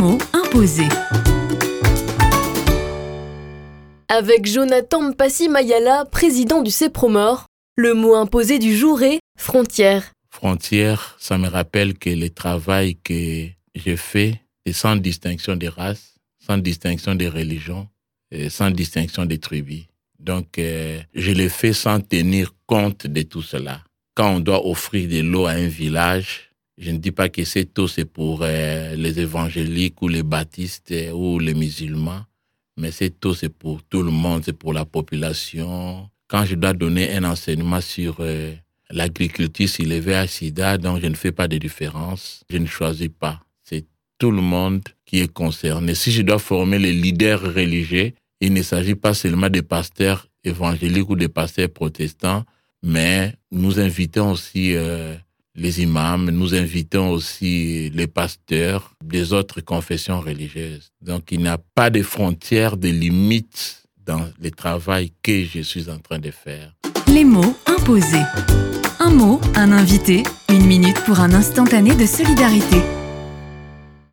mots imposés. Avec Jonathan Mpassi Mayala, président du CEPROMOR, le mot imposé du jour est frontière. Frontière, ça me rappelle que le travail que j'ai fait est sans distinction des races, sans distinction des religions, et sans distinction des tribus. Donc, euh, je le fais sans tenir compte de tout cela. Quand on doit offrir de l'eau à un village, je ne dis pas que cette eau c'est pour euh, les évangéliques ou les baptistes euh, ou les musulmans, mais cette eau c'est pour tout le monde, c'est pour la population. Quand je dois donner un enseignement sur euh, l'agriculture, sur les VIH-Sida, donc je ne fais pas de différence, je ne choisis pas. C'est tout le monde qui est concerné. Si je dois former les leaders religieux, il ne s'agit pas seulement des pasteurs évangéliques ou des pasteurs protestants, mais nous invitons aussi euh, les imams, nous invitons aussi les pasteurs des autres confessions religieuses. Donc il n'y a pas de frontières, de limites dans le travail que je suis en train de faire. Les mots imposés. Un mot, un invité, une minute pour un instantané de solidarité.